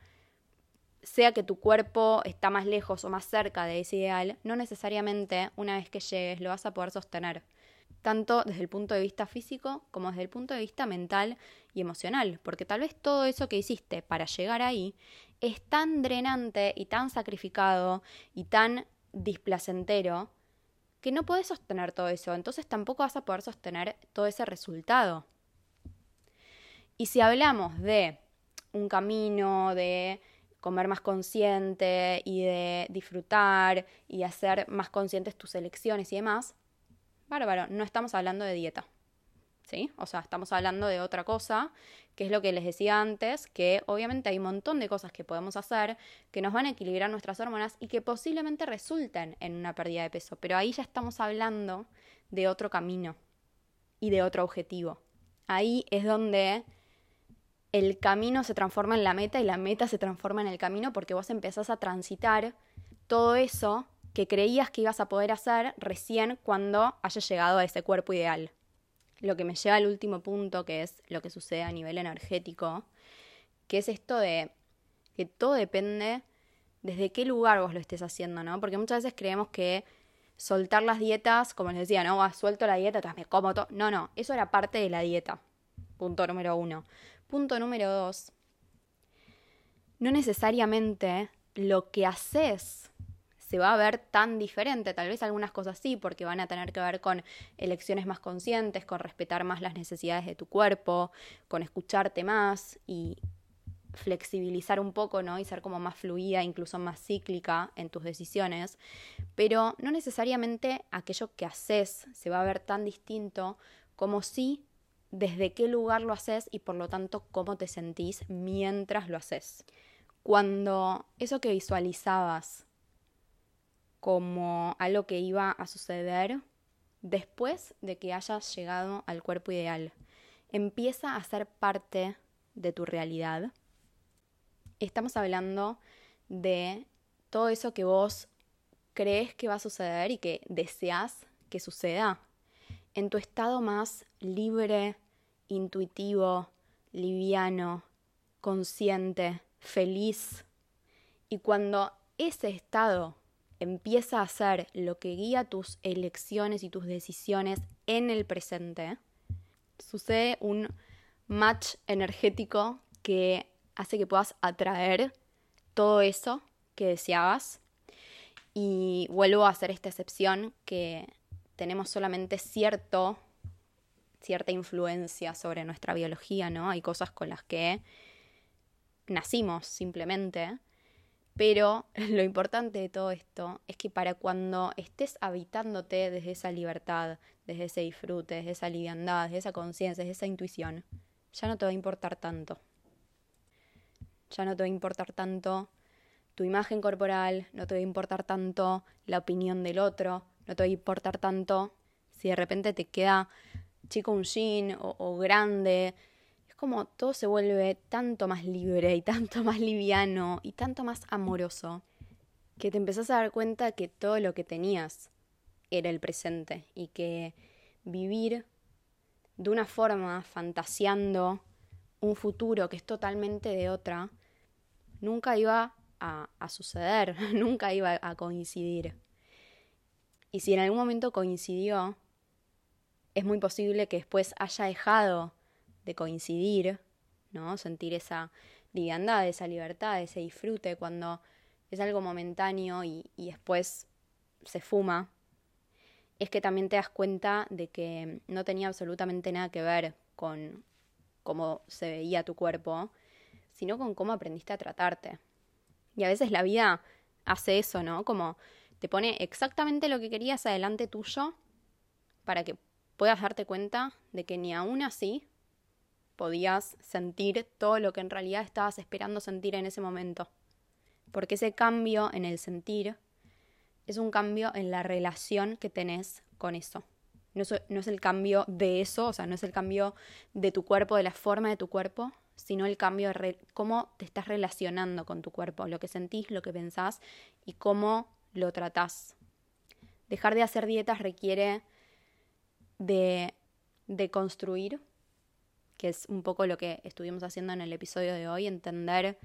sea que tu cuerpo está más lejos o más cerca de ese ideal, no necesariamente una vez que llegues lo vas a poder sostener, tanto desde el punto de vista físico como desde el punto de vista mental y emocional, porque tal vez todo eso que hiciste para llegar ahí es tan drenante y tan sacrificado y tan displacentero que no puedes sostener todo eso, entonces tampoco vas a poder sostener todo ese resultado. Y si hablamos de un camino, de comer más consciente y de disfrutar y hacer más conscientes tus elecciones y demás, bárbaro, no estamos hablando de dieta. ¿sí? O sea, estamos hablando de otra cosa, que es lo que les decía antes, que obviamente hay un montón de cosas que podemos hacer que nos van a equilibrar nuestras hormonas y que posiblemente resulten en una pérdida de peso, pero ahí ya estamos hablando de otro camino y de otro objetivo. Ahí es donde el camino se transforma en la meta y la meta se transforma en el camino porque vos empezás a transitar todo eso que creías que ibas a poder hacer recién cuando hayas llegado a ese cuerpo ideal lo que me lleva al último punto, que es lo que sucede a nivel energético, que es esto de que todo depende desde qué lugar vos lo estés haciendo, ¿no? Porque muchas veces creemos que soltar las dietas, como les decía, no, ah, suelto la dieta, me como todo. No, no, eso era parte de la dieta. Punto número uno. Punto número dos. No necesariamente lo que haces se va a ver tan diferente. Tal vez algunas cosas sí, porque van a tener que ver con elecciones más conscientes, con respetar más las necesidades de tu cuerpo, con escucharte más y flexibilizar un poco, ¿no? Y ser como más fluida, incluso más cíclica en tus decisiones. Pero no necesariamente aquello que haces se va a ver tan distinto como si desde qué lugar lo haces y por lo tanto cómo te sentís mientras lo haces. Cuando eso que visualizabas como algo que iba a suceder después de que hayas llegado al cuerpo ideal. Empieza a ser parte de tu realidad. Estamos hablando de todo eso que vos crees que va a suceder y que deseas que suceda en tu estado más libre, intuitivo, liviano, consciente, feliz. Y cuando ese estado empieza a ser lo que guía tus elecciones y tus decisiones en el presente, sucede un match energético que hace que puedas atraer todo eso que deseabas. Y vuelvo a hacer esta excepción que tenemos solamente cierto, cierta influencia sobre nuestra biología, ¿no? Hay cosas con las que nacimos simplemente pero lo importante de todo esto es que para cuando estés habitándote desde esa libertad, desde ese disfrute, desde esa liviandad, desde esa conciencia, desde esa intuición, ya no te va a importar tanto. Ya no te va a importar tanto tu imagen corporal, no te va a importar tanto la opinión del otro, no te va a importar tanto si de repente te queda chico un jean o, o grande, como todo se vuelve tanto más libre y tanto más liviano y tanto más amoroso que te empezás a dar cuenta que todo lo que tenías era el presente y que vivir de una forma fantaseando un futuro que es totalmente de otra, nunca iba a, a suceder, nunca iba a coincidir. Y si en algún momento coincidió, es muy posible que después haya dejado de coincidir, ¿no? Sentir esa liviandad, esa libertad, ese disfrute cuando es algo momentáneo y, y después se fuma, es que también te das cuenta de que no tenía absolutamente nada que ver con cómo se veía tu cuerpo, sino con cómo aprendiste a tratarte. Y a veces la vida hace eso, ¿no? Como te pone exactamente lo que querías adelante tuyo para que puedas darte cuenta de que ni aún así podías sentir todo lo que en realidad estabas esperando sentir en ese momento. Porque ese cambio en el sentir es un cambio en la relación que tenés con eso. No es, no es, el cambio de eso, o sea, no es el cambio de tu cuerpo, de la forma de tu cuerpo, sino el cambio de cómo te estás relacionando con tu cuerpo, lo que sentís, lo que pensás y cómo lo tratás. Dejar de hacer dietas requiere de, de construir, que es un poco lo que estuvimos haciendo en el episodio de hoy, entender,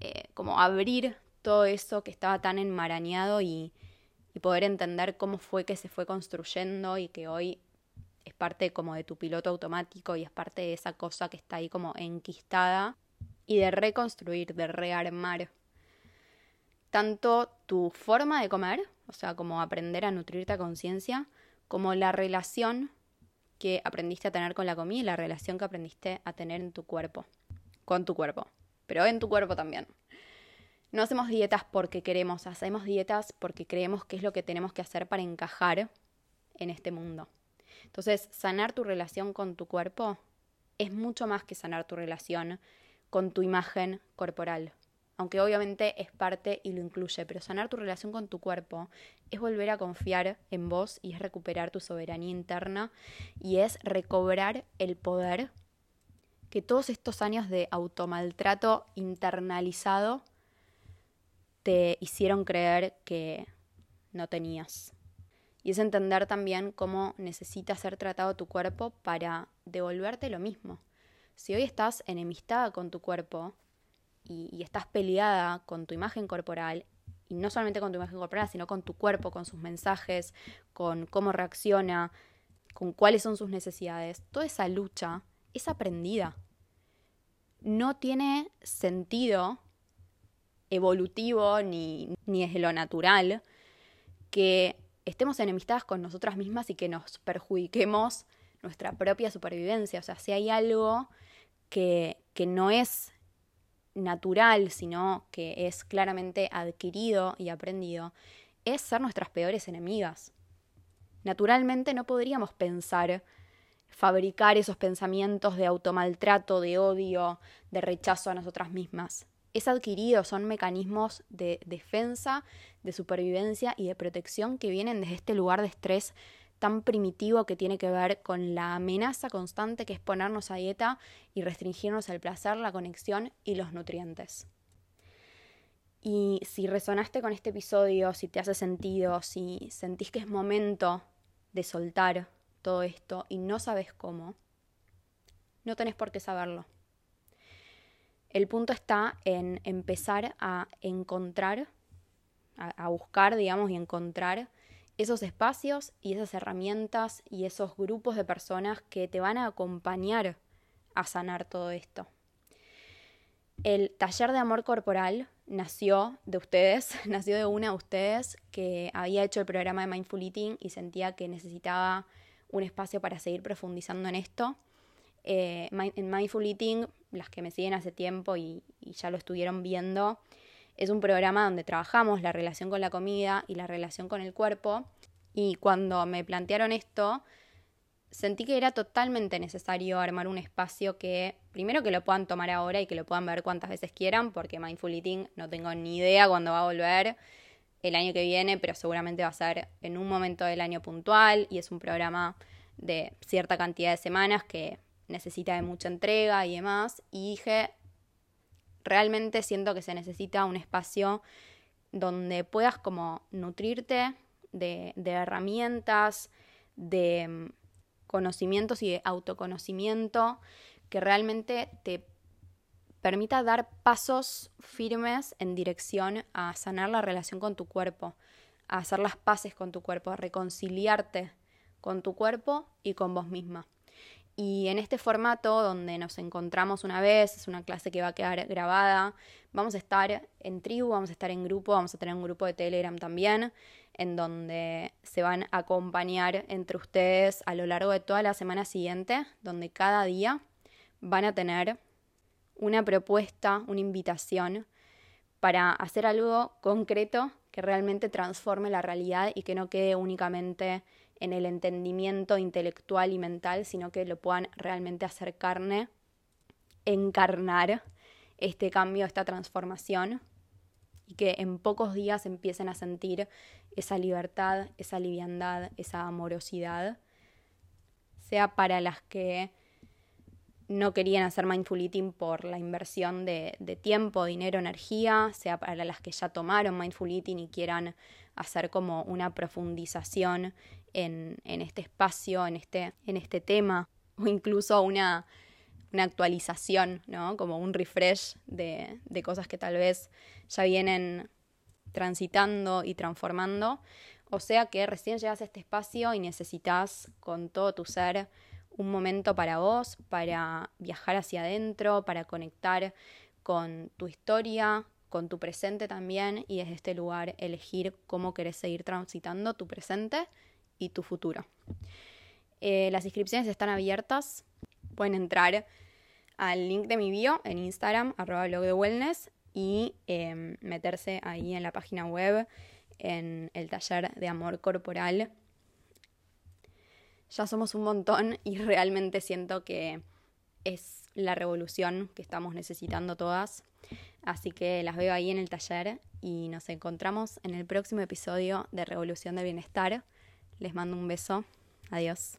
eh, como abrir todo eso que estaba tan enmarañado y, y poder entender cómo fue que se fue construyendo y que hoy es parte como de tu piloto automático y es parte de esa cosa que está ahí como enquistada y de reconstruir, de rearmar tanto tu forma de comer, o sea, como aprender a nutrirte a conciencia, como la relación que aprendiste a tener con la comida y la relación que aprendiste a tener en tu cuerpo, con tu cuerpo, pero en tu cuerpo también. No hacemos dietas porque queremos, hacemos dietas porque creemos que es lo que tenemos que hacer para encajar en este mundo. Entonces, sanar tu relación con tu cuerpo es mucho más que sanar tu relación con tu imagen corporal aunque obviamente es parte y lo incluye, pero sanar tu relación con tu cuerpo es volver a confiar en vos y es recuperar tu soberanía interna y es recobrar el poder que todos estos años de automaltrato internalizado te hicieron creer que no tenías. Y es entender también cómo necesita ser tratado tu cuerpo para devolverte lo mismo. Si hoy estás enemistada con tu cuerpo, y, estás peleada con tu imagen corporal, y no solamente con tu imagen corporal, sino con tu cuerpo, con sus mensajes, con cómo reacciona, con cuáles son sus necesidades, toda esa lucha es aprendida. No tiene sentido evolutivo ni, ni lo natural que estemos enemistadas con nosotras mismas y que nos perjudiquemos nuestra propia supervivencia. O sea, si hay algo que, que no es natural, sino que es claramente adquirido y aprendido, es ser nuestras peores enemigas. Naturalmente no podríamos pensar, fabricar esos pensamientos de automaltrato, de odio, de rechazo a nosotras mismas. Es adquirido, son mecanismos de defensa, de supervivencia y de protección que vienen desde este lugar de estrés tan primitivo que tiene que ver con la amenaza constante que es ponernos a dieta y restringirnos el placer, la conexión y los nutrientes. Y si resonaste con este episodio, si te hace sentido, si sentís que es momento de soltar todo esto y no sabes cómo, no tenés por qué saberlo. El punto está en empezar a encontrar, a, a buscar, digamos, y encontrar esos espacios y esas herramientas y esos grupos de personas que te van a acompañar a sanar todo esto. El taller de amor corporal nació de ustedes, nació de una de ustedes que había hecho el programa de Mindful Eating y sentía que necesitaba un espacio para seguir profundizando en esto. Eh, en Mindful Eating, las que me siguen hace tiempo y, y ya lo estuvieron viendo, es un programa donde trabajamos la relación con la comida y la relación con el cuerpo. Y cuando me plantearon esto, sentí que era totalmente necesario armar un espacio que, primero que lo puedan tomar ahora y que lo puedan ver cuantas veces quieran, porque Mindful Eating no tengo ni idea cuándo va a volver el año que viene, pero seguramente va a ser en un momento del año puntual y es un programa de cierta cantidad de semanas que necesita de mucha entrega y demás. Y dije, realmente siento que se necesita un espacio donde puedas como nutrirte de, de herramientas, de mm, conocimientos y de autoconocimiento que realmente te permita dar pasos firmes en dirección a sanar la relación con tu cuerpo, a hacer las paces con tu cuerpo, a reconciliarte con tu cuerpo y con vos misma. Y en este formato donde nos encontramos una vez, es una clase que va a quedar grabada, vamos a estar en tribu, vamos a estar en grupo, vamos a tener un grupo de Telegram también, en donde se van a acompañar entre ustedes a lo largo de toda la semana siguiente, donde cada día van a tener una propuesta, una invitación para hacer algo concreto que realmente transforme la realidad y que no quede únicamente en el entendimiento intelectual y mental, sino que lo puedan realmente hacer carne, encarnar este cambio, esta transformación y que en pocos días empiecen a sentir esa libertad, esa liviandad, esa amorosidad, sea para las que no querían hacer mindful eating por la inversión de, tiempo, dinero, energía, sea para las que ya tomaron mindful eating y quieran hacer como una profundización en, este espacio, en este, en este tema, o incluso una, actualización, ¿no? Como un refresh de, de cosas que tal vez ya vienen transitando y transformando. O sea que recién llegas a este espacio y necesitas con todo tu ser un momento para vos, para viajar hacia adentro, para conectar con tu historia, con tu presente también y desde este lugar elegir cómo querés seguir transitando tu presente y tu futuro. Eh, las inscripciones están abiertas. Pueden entrar al link de mi bio en Instagram, arroba blog de wellness, y em, meterse ahí en la página web, en el taller de amor corporal. Ya somos un montón y realmente siento que es la revolución que estamos necesitando todas. Así que las veo ahí en el taller y nos encontramos en el próximo episodio de Revolución del Bienestar. Les mando un beso. Adiós.